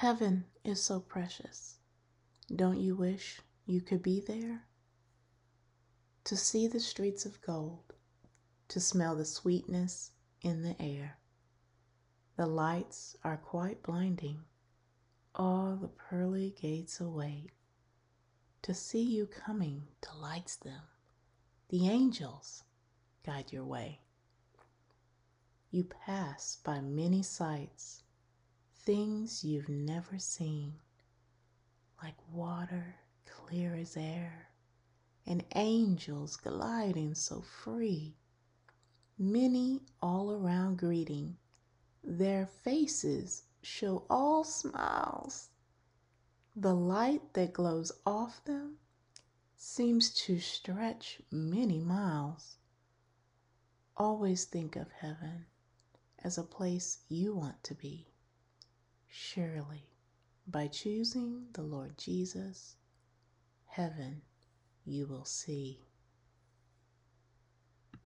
Heaven is so precious. Don't you wish you could be there? To see the streets of gold, to smell the sweetness in the air. The lights are quite blinding, all the pearly gates await. To see you coming delights them. The angels guide your way. You pass by many sights, things you've never seen, like water clear as air, and angels gliding so free. Many all around greeting, their faces show all smiles. The light that glows off them seems to stretch many miles. Always think of heaven as a place you want to be. Surely, by choosing the Lord Jesus, heaven you will see.